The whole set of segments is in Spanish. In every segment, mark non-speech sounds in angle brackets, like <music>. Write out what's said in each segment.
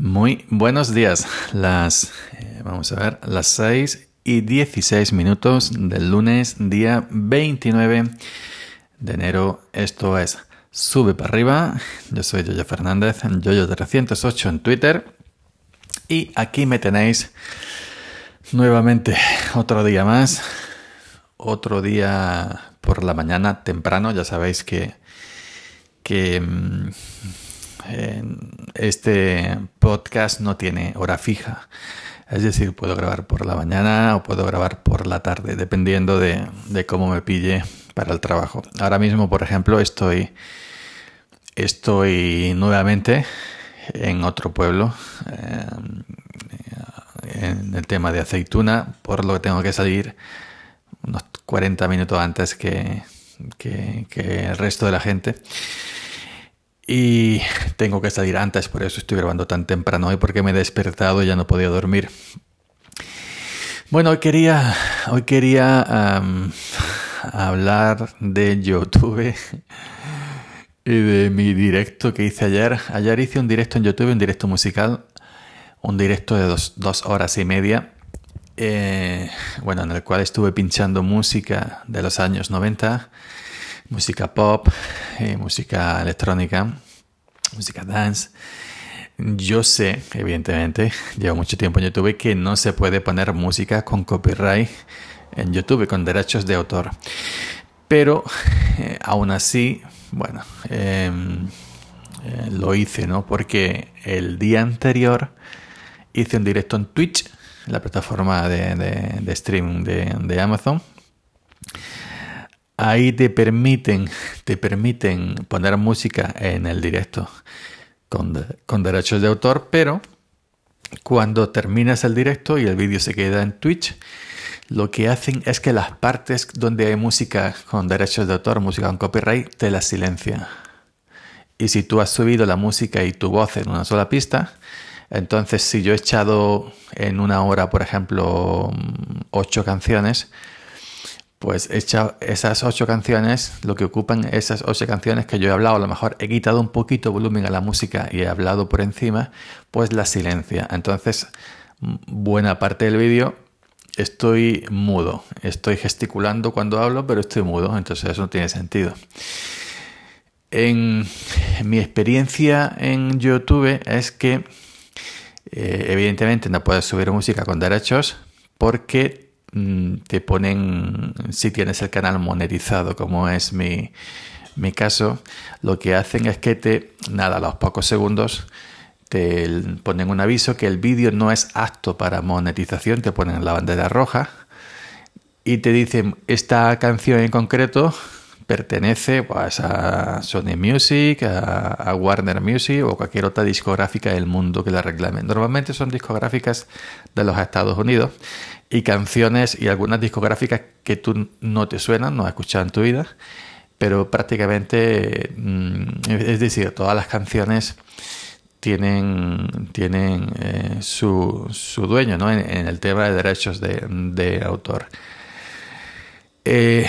Muy buenos días. Las, eh, vamos a ver, las 6 y 16 minutos del lunes, día 29 de enero. Esto es Sube para arriba. Yo soy Yoyo Fernández, Yoyo308 en Twitter. Y aquí me tenéis nuevamente otro día más. Otro día por la mañana temprano. Ya sabéis que, que mm, este podcast no tiene hora fija. Es decir, puedo grabar por la mañana o puedo grabar por la tarde, dependiendo de, cómo me pille para el trabajo. Ahora mismo, por ejemplo, estoy, estoy nuevamente en otro pueblo eh, en el tema de aceituna, por lo que tengo que salir unos 40 minutos antes que, que el resto de la gente. Y tengo que salir antes, por eso estoy grabando tan temprano hoy, porque me he despertado y ya no podía dormir. Bueno, hoy quería, hoy quería hablar de YouTube y de mi directo que hice ayer. Ayer hice un directo en YouTube, un directo musical, un directo de dos, horas y media, eh, bueno, en el cual estuve pinchando música de los años 90 música pop, eh, música electrónica, música dance. Yo sé, evidentemente, <laughs> llevo mucho tiempo en YouTube, que no se puede poner música con copyright en YouTube, con derechos de autor. Pero <laughs> eh, aún así, bueno, em, eh, lo hice, ¿no? Porque el día anterior hice un directo en Twitch, la plataforma de, streaming de Amazon ahí te permiten, te permiten poner música en el directo con, con derechos de autor, pero cuando terminas el directo y el vídeo se queda en Twitch, lo que hacen es que las partes donde hay música con derechos de autor, música con copyright, te las silencia. Y si tú has subido la música y tu voz en una sola pista, entonces si yo he echado en una hora, por ejemplo, ocho canciones, pues he hecho esas ocho canciones, lo que ocupan esas ocho canciones que yo he hablado, a lo mejor he quitado un poquito volumen a la música y he hablado por encima, pues la silencia. Entonces, buena parte del vídeo estoy mudo, estoy gesticulando cuando hablo, pero estoy mudo, entonces eso no tiene sentido. En mi experiencia en YouTube es que eh, evidentemente no puedes subir música con derechos porque te ponen, si tienes el canal monetizado, como es mi, mi caso, lo que hacen es que te, nada, a los pocos segundos, te ponen un aviso que el vídeo no es apto para monetización, te ponen la bandera roja y te dicen, esta canción en concreto pertenece pues, a Sony Music, a, Warner Music o cualquier otra discográfica del mundo que la reclame. Normalmente son discográficas de los Estados Unidos y canciones y algunas discográficas que tú no te suenan, no has escuchado en tu vida, pero prácticamente, mm, es decir, todas las canciones tienen, tienen eh, su, su, dueño ¿no? en, el tema de derechos de, autor. Eh,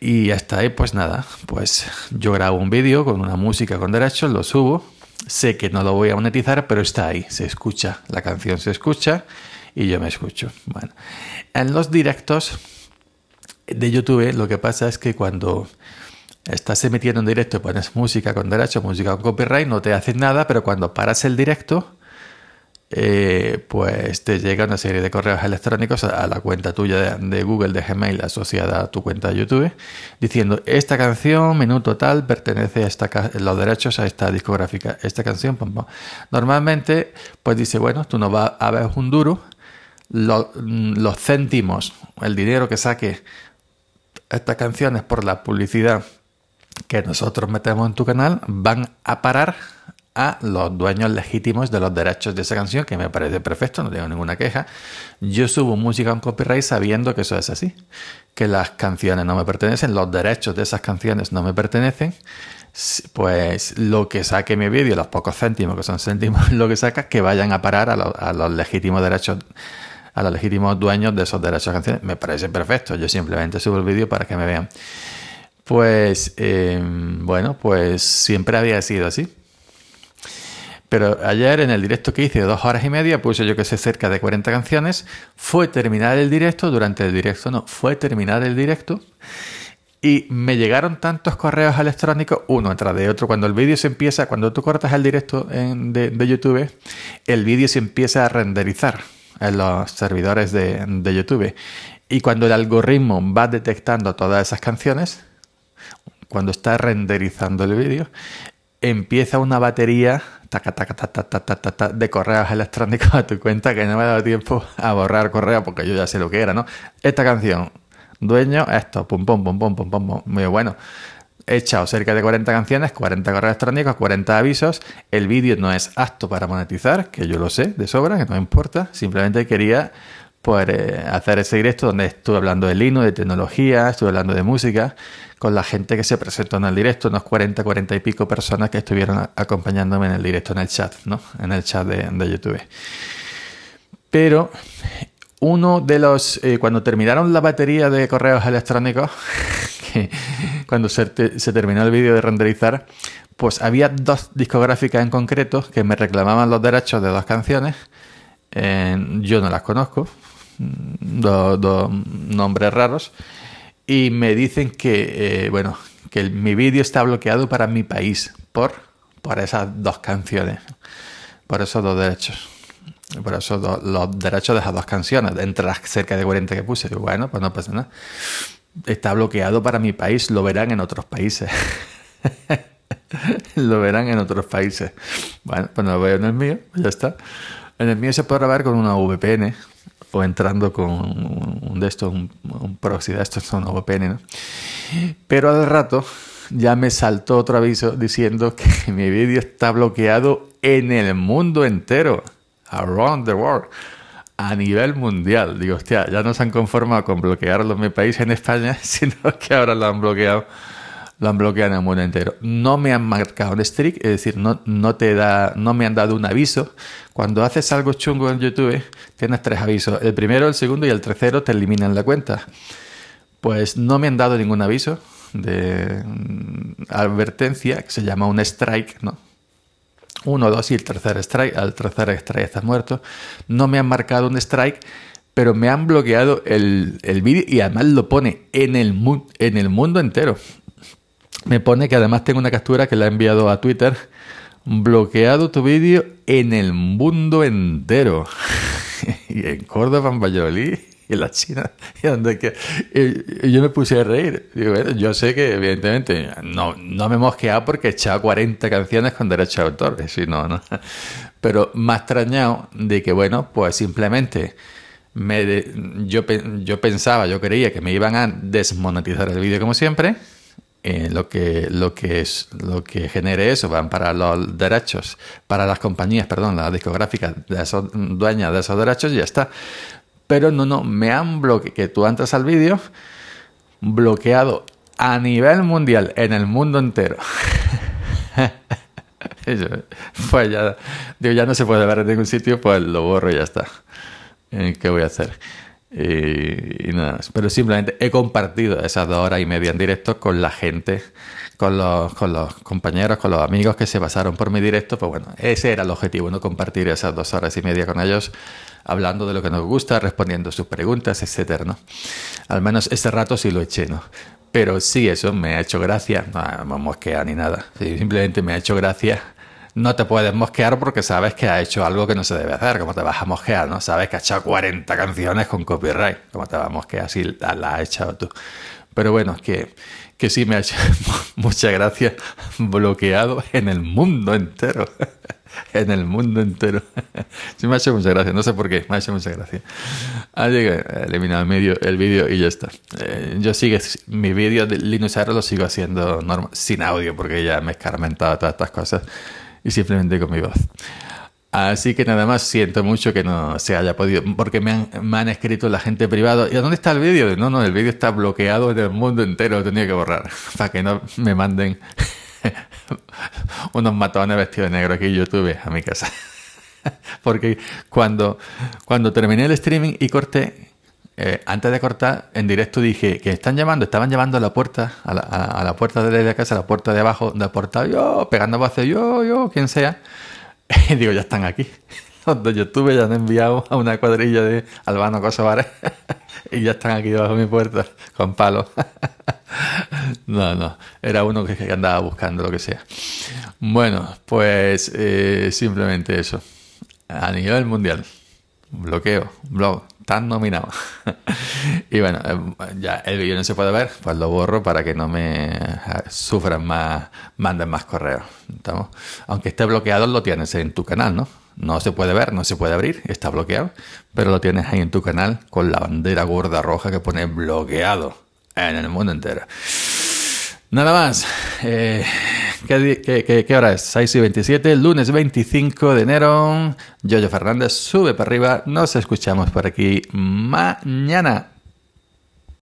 y hasta ahí, pues nada, pues yo grabo un vídeo con una música con derechos, lo subo, sé que no lo voy a monetizar, pero está ahí, se escucha, la canción se escucha y yo me escucho. Bueno, en los directos de YouTube lo que pasa es que cuando estás emitiendo en directo pones música con derecho, música con copyright, no te hacen nada, pero cuando paras el directo, eh, pues te llega una serie de correos electrónicos a, la cuenta tuya de, Google de Gmail asociada a tu cuenta de YouTube diciendo esta canción, minuto tal, pertenece a esta los derechos a esta discográfica. Esta canción, normalmente, pues dice, bueno, tú no vas a ver un duro, los céntimos, el dinero que saque estas canciones por la publicidad que nosotros metemos en tu canal van a parar a los dueños legítimos de los derechos de esa canción, que me parece perfecto, no tengo ninguna queja. Yo subo música en copyright sabiendo que eso es así, que las canciones no me pertenecen, los derechos de esas canciones no me pertenecen. Pues lo que saque mi vídeo, los pocos céntimos que son céntimos, <laughs> lo que saca, que vayan a parar a, a los legítimos derechos a los legítimos dueños de esos derechos de canciones. Me parece perfecto. Yo simplemente subo el vídeo para que me vean. Pues, em, bueno, pues siempre había sido así. Pero ayer en el directo que hice de dos horas y media puse yo que sé cerca de 40 canciones. Fue terminar el directo, durante el directo no, fue terminar el directo. Y me llegaron tantos correos electrónicos, uno tras de otro. Cuando el vídeo se empieza, cuando tú cortas el directo de, YouTube, el vídeo se empieza a renderizar en los servidores de, de YouTube. Y cuando el algoritmo va detectando todas esas canciones, cuando está renderizando el vídeo, empieza una batería de correos electrónicos a tu cuenta que no me ha dado tiempo a borrar correo porque yo ya sé lo que era, ¿no? Esta canción, dueño, esto, pum, pum, pum, pum, pum, pum, muy bueno. He echado cerca de 40 canciones, 40 correos electrónicos, 40 avisos. El vídeo no es apto para monetizar, que yo lo sé de sobra, que no importa. Simplemente quería pues, hacer ese directo donde estuve hablando de Linux, de tecnología, estuve hablando de música con la gente que se presentó en el directo, unos 40, 40 y pico personas que estuvieron acompañándome en el directo, en el chat, ¿no? En el chat de, YouTube. Pero uno de los, eh, cuando terminaron la batería de correos electrónicos, <laughs> cuando se, terminó el vídeo de renderizar, pues había dos discográficas en concreto que me reclamaban los derechos de dos canciones. yo no las conozco, mm, dos nombres raros y me dicen que, eh, bueno, que mi vídeo está bloqueado para mi país por, por esas dos canciones, por esos dos derechos. Por eso los derechos de esas dos canciones, entre las cerca de 40 que puse. Bueno, pues no pasa nada. Está bloqueado para mi país, lo verán en otros países. <laughs> lo verán en otros países. Bueno, pues no lo veo en el mío, ya está. En el mío se puede grabar con una VPN, o entrando con un de estos, un, proxy de estos, son VPN, ¿no? Pero al rato ya me saltó otro aviso diciendo que <laughs> mi vídeo está bloqueado en el mundo entero, around the world, a nivel mundial. Digo, hostia, ya no se han conformado con bloquearlo en mi país, en España, <laughs> sino que ahora lo han bloqueado lo han bloqueado en el mundo entero. No me han marcado un streak, es decir, no, no, te da, no me han dado un aviso. Cuando haces algo chungo en YouTube, tienes tres avisos. El primero, el segundo y el tercero te eliminan la cuenta. Pues no me han dado ningún aviso de mm, advertencia, que se llama un strike, ¿no? Uno, dos y el tercer strike. Al tercer strike estás muerto. No me han marcado un strike pero me han bloqueado el, el vídeo y además lo pone en el, en el mundo entero me pone que además tengo una captura que le ha enviado a Twitter. Bloqueado tu vídeo en el mundo entero. <laughs> y en Córdoba, en Valladolid y la China. <laughs> Y, donde que, yo me puse a reír. yo sé que evidentemente no, no me he mosqueado porque he echado 40 canciones con derecho de autor. Si no, no. <laughs> Pero ha extrañado de que, bueno, pues simplemente me yo, yo pensaba, yo creía que me iban a desmonetizar el vídeo como siempre eh, lo que lo que es lo que genere eso van para los derechos para las compañías perdón las discográficas de esos dueñas de esos derechos y ya está pero no no me han bloqueado que tú entras al vídeo bloqueado a nivel mundial en el mundo entero <laughs> pues ya digo ya no se puede ver en ningún sitio pues lo borro y ya está eh, qué voy a hacer y, nada Pero simplemente he compartido esas dos horas y media en directo con la gente, con los, con los compañeros, con los amigos que se pasaron por mi directo. Pues bueno, ese era el objetivo, ¿no? Compartir esas dos horas y media con ellos, hablando de lo que nos gusta, respondiendo sus preguntas, etcétera, ¿no? Al menos ese rato sí lo eché, ¿no? Pero sí, eso me ha hecho gracia. No, no mosquea ni nada. simplemente me ha hecho gracia no te puedes mosquear porque sabes que ha hecho algo que no se debe hacer. ¿Cómo te vas a mosquear? ¿no? Sabes que ha echado 40 canciones con copyright. ¿Cómo te vas a mosquear si la, has echado tú? Pero bueno, que, que sí me ha hecho <laughs> muchas gracias. Bloqueado en el mundo entero. <laughs> en el mundo entero. <laughs> sí me ha hecho muchas gracias. No sé por qué. Me ha hecho muchas gracias. Ha eliminado el vídeo el vídeo y ya está. Eh, yo sigo mi vídeo de Linux R lo sigo haciendo sin audio porque ya me he escarmentado todas estas cosas y simplemente con mi voz. Así que nada más siento mucho que no se haya podido, porque me han, escrito la gente privada, ¿y dónde está el vídeo? No, no, el vídeo está bloqueado en el mundo entero, lo tenía que borrar, <laughs> para que no me manden <laughs> unos matones vestidos de negro aquí en YouTube a mi casa. <laughs> porque cuando, cuando terminé el streaming y corté, eh, antes de cortar, en directo dije que están llamando, estaban llamando a la puerta, a la, a, la puerta de la casa, a la puerta de abajo del portal, yo, pegando voces, yo, yo, quien sea. <laughs> Digo, ya están aquí. <laughs> Los de YouTube ya han enviado a una cuadrilla de albanos kosovares <laughs> y ya están aquí debajo de mi puerta con palos. No, no, era uno que andaba buscando lo que sea. Bueno, pues eh, simplemente eso. A nivel mundial, bloqueo, blog, tan nominado. <laughs> y bueno, eh, ya el vídeo no se puede ver, pues lo borro para que no me eh, sufran más, manden más correos. ¿Estamos? Aunque esté bloqueado, lo tienes en tu canal, ¿no? No se puede ver, no se puede abrir, está bloqueado, pero lo tienes ahí en tu canal con la bandera gorda roja que pone bloqueado en el mundo entero. Nada más. Eh, ¿qué, qué, hora es? 6 y 27, lunes 25 de enero. Yoyo Fernández sube para arriba. Nos escuchamos por aquí mañana.